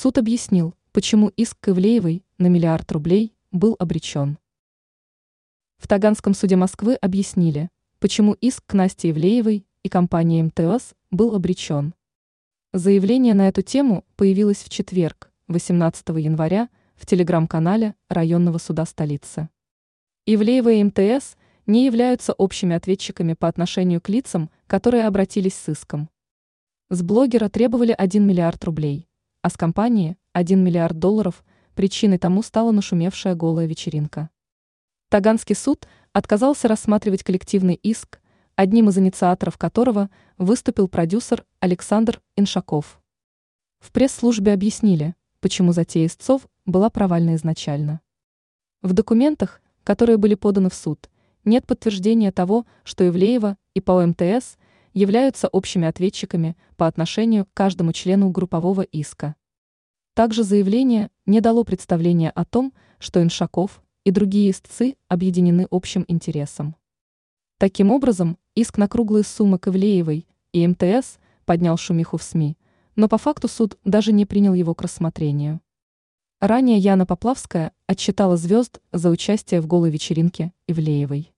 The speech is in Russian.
Суд объяснил, почему иск к Ивлеевой на миллиард рублей был обречен. В Таганском суде Москвы объяснили, почему иск к Насте Ивлеевой и компании МТС был обречен. Заявление на эту тему появилось в четверг, 18 января, в телеграм-канале районного суда столицы. Ивлеева и МТС не являются общими ответчиками по отношению к лицам, которые обратились с иском. С блогера требовали 1 миллиард рублей, а с компании – 1 миллиард долларов, причиной тому стала нашумевшая голая вечеринка. Таганский суд отказался рассматривать коллективный иск, одним из инициаторов которого выступил продюсер Александр Иншаков. В пресс-службе объяснили, почему затея истцов была провальна изначально. В документах, которые были поданы в суд, нет подтверждения того, что Ивлеева и ПАО МТС являются общими ответчиками по отношению к каждому члену группового иска. Также заявление не дало представления о том, что Иншаков и другие истцы объединены общим интересом. Таким образом, иск на круглые суммы Ковлеевой и МТС поднял шумиху в СМИ, но по факту суд даже не принял его к рассмотрению. Ранее Яна Поплавская отчитала звезд за участие в голой вечеринке Ивлеевой.